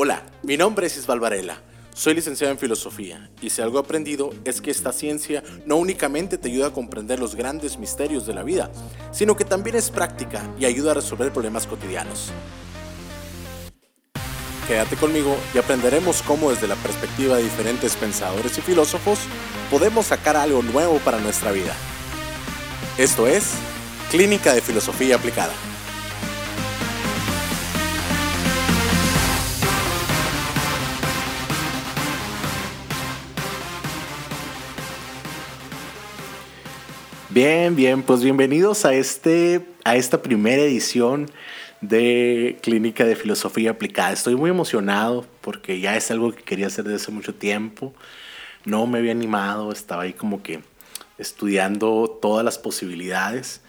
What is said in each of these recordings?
Hola, mi nombre es Isbal Varela. Soy licenciado en filosofía y si algo he aprendido es que esta ciencia no únicamente te ayuda a comprender los grandes misterios de la vida, sino que también es práctica y ayuda a resolver problemas cotidianos. Quédate conmigo y aprenderemos cómo desde la perspectiva de diferentes pensadores y filósofos podemos sacar algo nuevo para nuestra vida. Esto es Clínica de Filosofía Aplicada. Bien, bien, pues bienvenidos a, este, a esta primera edición de Clínica de Filosofía Aplicada. Estoy muy emocionado porque ya es algo que quería hacer desde hace mucho tiempo. No me había animado, estaba ahí como que estudiando todas las posibilidades.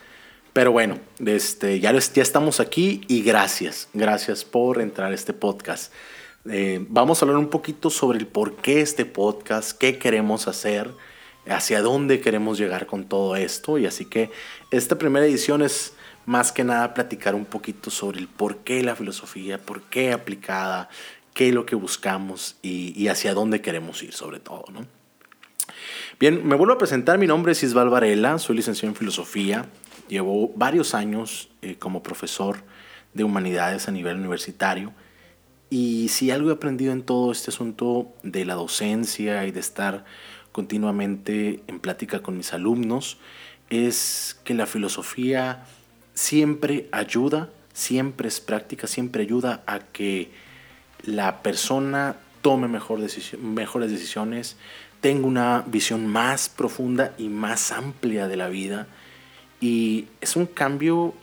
Pero bueno, este, ya, estamos aquí y gracias, gracias por entrar a este podcast. Eh, vamos a hablar un poquito sobre el por qué este podcast, qué queremos hacer hacia dónde queremos llegar con todo esto. Y así que esta primera edición es más que nada platicar un poquito sobre el por qué la filosofía, por qué aplicada, qué es lo que buscamos y, hacia dónde queremos ir sobre todo. ¿no? Bien, me vuelvo a presentar. Mi nombre es Isbal Varela, soy licenciado en filosofía. Llevo varios años eh, como profesor de humanidades a nivel universitario. Y si algo he aprendido en todo este asunto de la docencia y de estar continuamente en plática con mis alumnos es que la filosofía siempre ayuda, siempre es práctica, siempre ayuda a que la persona tome mejor mejores decisiones, tenga una visión más profunda y más amplia de la vida. Y es un cambio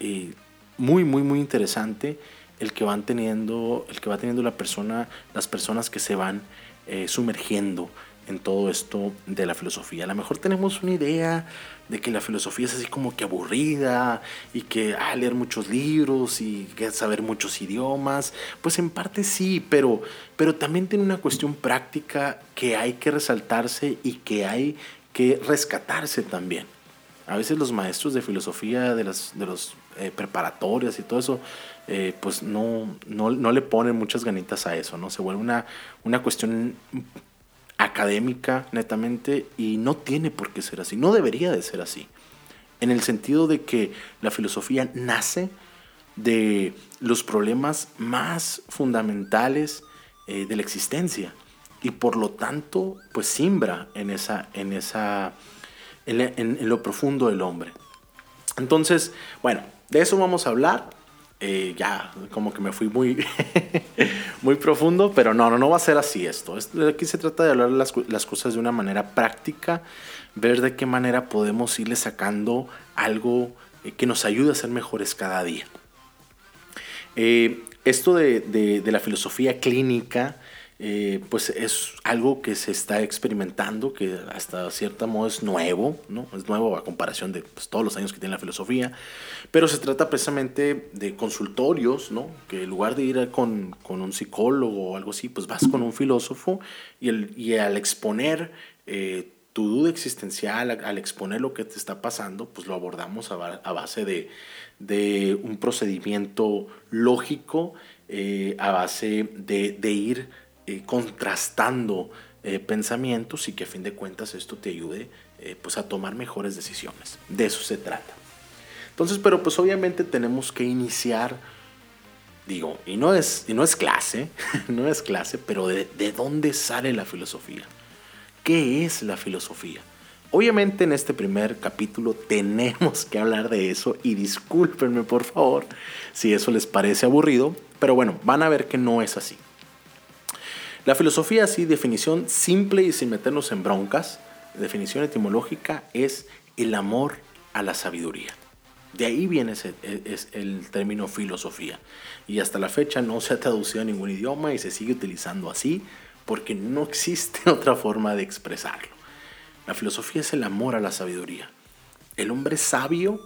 eh, muy, muy, muy interesante el que van teniendo, el que va teniendo la persona, las personas que se van eh, sumergiendo en todo esto de la filosofía. A lo mejor tenemos una idea de que la filosofía es así como que aburrida y que ah, leer muchos libros y saber muchos idiomas. Pues en parte sí, pero, pero también tiene una cuestión práctica que hay que resaltarse y que hay que rescatarse también. A veces los maestros de filosofía de, las, de los eh, preparatorias y todo eso, eh, pues no, no, no, le ponen muchas ganitas a eso, ¿no? Se vuelve una, una cuestión académica netamente y no tiene por qué ser así, no debería de ser así. En el sentido de que la filosofía nace de los problemas más fundamentales eh, de la existencia y por lo tanto pues simbra en esa en esa en lo profundo del hombre entonces bueno de eso vamos a hablar eh, ya como que me fui muy, muy profundo, pero no, no, no va a ser así esto. Aquí se trata de hablar las, las cosas de una manera práctica, ver de qué manera podemos irle sacando algo eh, que nos ayude a ser mejores cada día. Eh, esto de, de, de, la filosofía clínica eh, pues es algo que se está experimentando, que hasta cierto modo es nuevo, ¿no? Es nuevo a comparación de pues, todos los años que tiene la filosofía, pero se trata precisamente de consultorios, ¿no? Que en lugar de ir con, con un psicólogo o algo así, pues vas con un filósofo y, el, y al exponer eh, tu duda existencial, al exponer lo que te está pasando, pues lo abordamos a, base de, de, un procedimiento lógico, eh, a base de, de ir eh, contrastando eh, pensamientos y que a fin de cuentas esto te ayude eh, pues a tomar mejores decisiones. De eso se trata. Entonces, pero pues obviamente tenemos que iniciar, digo, y no es, y no es clase, no es clase, pero de, de dónde sale la filosofía. ¿Qué es la filosofía? Obviamente en este primer capítulo tenemos que hablar de eso y discúlpenme por favor si eso les parece aburrido, pero bueno, van a ver que no es así. La filosofía, así, definición simple y sin meternos en broncas, definición etimológica, es el amor a la sabiduría. De ahí viene ese, es el término filosofía. Y hasta la fecha no se ha traducido a ningún idioma y se sigue utilizando así porque no existe otra forma de expresarlo. La filosofía es el amor a la sabiduría. El hombre sabio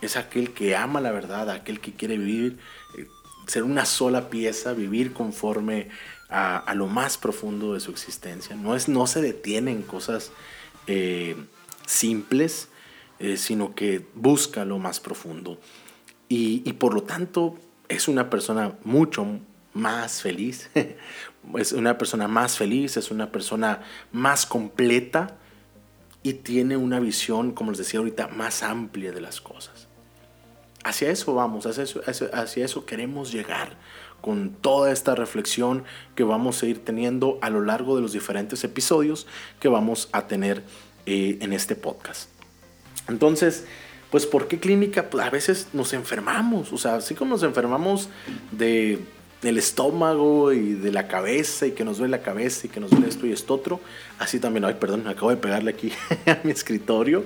es aquel que ama la verdad, aquel que quiere vivir, eh, ser una sola pieza, vivir conforme a, lo más profundo de su existencia. No, es, no se detiene en cosas eh, simples, eh, sino que busca lo más profundo. Y, por lo tanto es una persona mucho más feliz, es una persona más feliz, es una persona más completa y tiene una visión, como les decía ahorita, más amplia de las cosas. Hacia eso vamos, hacia eso, queremos llegar con toda esta reflexión que vamos a ir teniendo a lo largo de los diferentes episodios que vamos a tener eh, en este podcast. Entonces, pues ¿por qué clínica? Pues a veces nos enfermamos, o sea, así como nos enfermamos de del estómago y de la cabeza y que nos duele la cabeza y que nos duele esto y esto otro. Así también, ay, perdón, acabo de pegarle aquí a mi escritorio.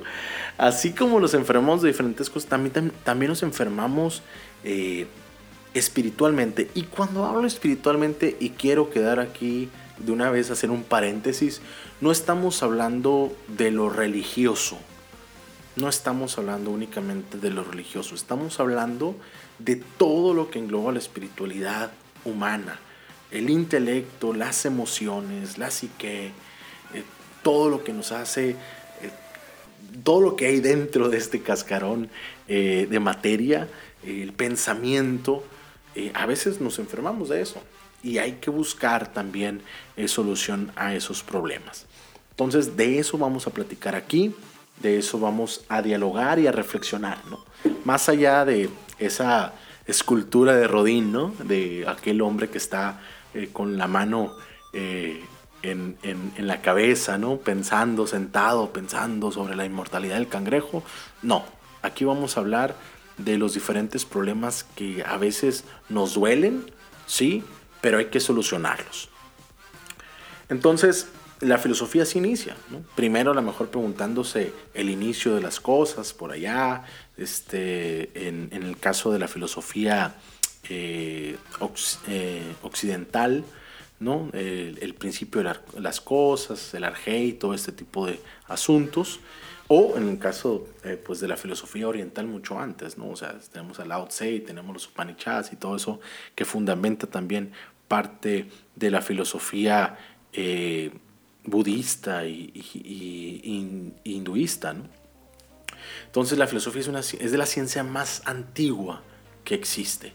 Así como nos enfermamos de diferentes cosas, también, también nos enfermamos eh, espiritualmente. Y cuando hablo espiritualmente y quiero quedar aquí de una vez, hacer un paréntesis, no estamos hablando de lo religioso. No estamos hablando únicamente de lo religioso, estamos hablando de todo lo que engloba la espiritualidad, humana. El intelecto, las emociones, la psique, eh, todo lo que nos hace, eh, todo lo que hay dentro de este cascarón eh, de materia, el pensamiento, a veces nos enfermamos de eso y hay que buscar también solución a esos problemas. Entonces de eso vamos a platicar aquí, de eso vamos a dialogar y a reflexionar, ¿no? Más allá de esa escultura de Rodín, ¿no? De aquel hombre que está eh, con la mano eh, en, la cabeza, ¿no? Pensando, sentado, pensando sobre la inmortalidad del cangrejo. No, aquí vamos a hablar de los diferentes problemas que a veces nos duelen, sí, pero hay que solucionarlos. Entonces, la filosofía se inicia, Primero a lo mejor preguntándose el inicio de las cosas por allá, este, en, el caso de la filosofía eh, eh, occidental, ¿no? El, principio de las cosas, el arjé todo este tipo de asuntos. O en el caso eh, pues de la filosofía oriental mucho antes, ¿no? O sea, tenemos a Lao Tse, tenemos los Upanishads y todo eso que fundamenta también parte de la filosofía budista y, hinduista. Entonces la filosofía es, una, es de la ciencia más antigua que existe.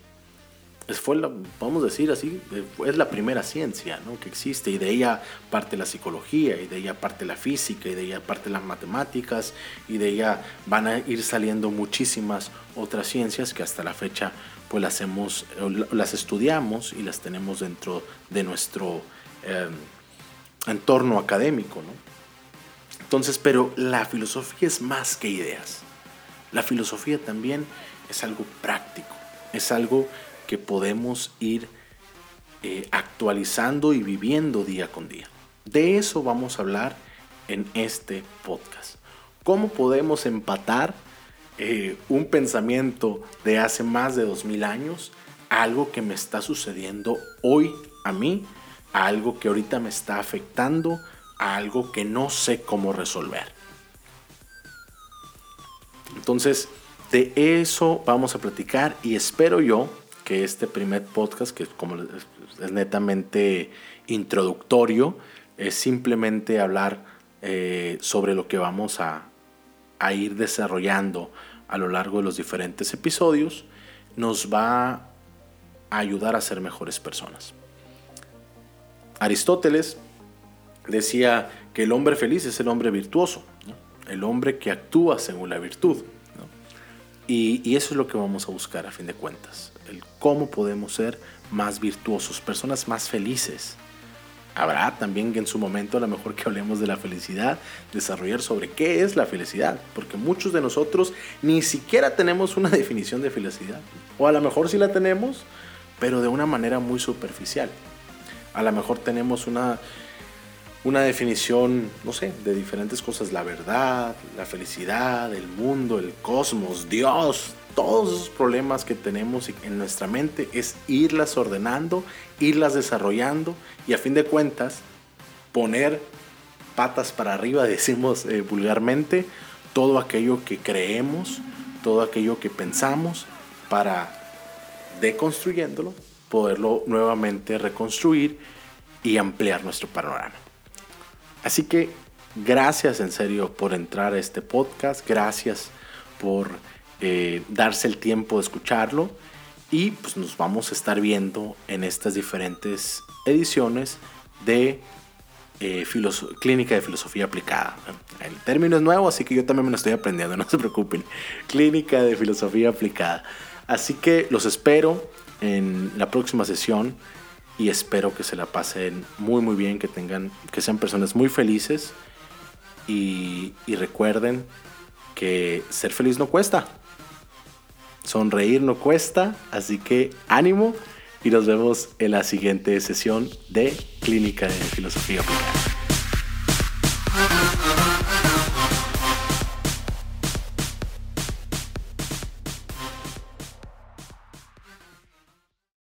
Es, fue la, podemos decir así, es la primera ciencia que existe y de ella parte la psicología y de ella parte la física y de ella parte las matemáticas y de ella van a ir saliendo muchísimas otras ciencias que hasta la fecha pues las, hemos, las estudiamos y las tenemos dentro de nuestro... Em, entorno académico, ¿no? Entonces, pero la filosofía es más que ideas. La filosofía también es algo práctico, es algo que podemos ir eh, actualizando y viviendo día con día. De eso vamos a hablar en este podcast. ¿Cómo podemos empatar eh, un pensamiento de hace más de dos mil años a algo que me está sucediendo hoy a mí a algo que ahorita me está afectando, a algo que no sé cómo resolver. Entonces, de eso vamos a platicar y espero yo que este primer podcast, que como es netamente introductorio, es simplemente hablar eh, sobre lo que vamos a, a ir desarrollando a lo largo de los diferentes episodios, nos va a ayudar a ser mejores personas. Aristóteles decía que el hombre feliz es el hombre virtuoso, el hombre que actúa según la virtud. Y, eso es lo que vamos a buscar a fin de cuentas, el cómo podemos ser más virtuosos, personas más felices. Habrá también en su momento a lo mejor que hablemos de la felicidad, desarrollar sobre qué es la felicidad, porque muchos de nosotros ni siquiera tenemos una definición de felicidad, o a lo mejor sí la tenemos, pero de una manera muy superficial. A lo mejor tenemos una, una definición, no sé, de diferentes cosas, la verdad, la felicidad, el mundo, el cosmos, Dios, todos esos problemas que tenemos en nuestra mente es irlas ordenando, irlas desarrollando y a fin de cuentas poner patas para arriba, decimos eh, vulgarmente, todo aquello que creemos, todo aquello que pensamos para deconstruyéndolo poderlo nuevamente reconstruir y ampliar nuestro panorama. Así que gracias en serio por entrar a este podcast, gracias por eh, darse el tiempo de escucharlo Y pues nos vamos a estar viendo en estas diferentes ediciones de eh, Clínica de Filosofía Aplicada. El término es nuevo, así que yo también me lo estoy aprendiendo, no se preocupen. Clínica de Filosofía Aplicada. Así que los espero en la próxima sesión y espero que se la pasen muy muy bien, que tengan, que sean personas muy felices y, recuerden que ser feliz no cuesta. Sonreír no cuesta, así que ánimo y nos vemos en la siguiente sesión de Clínica de Filosofía.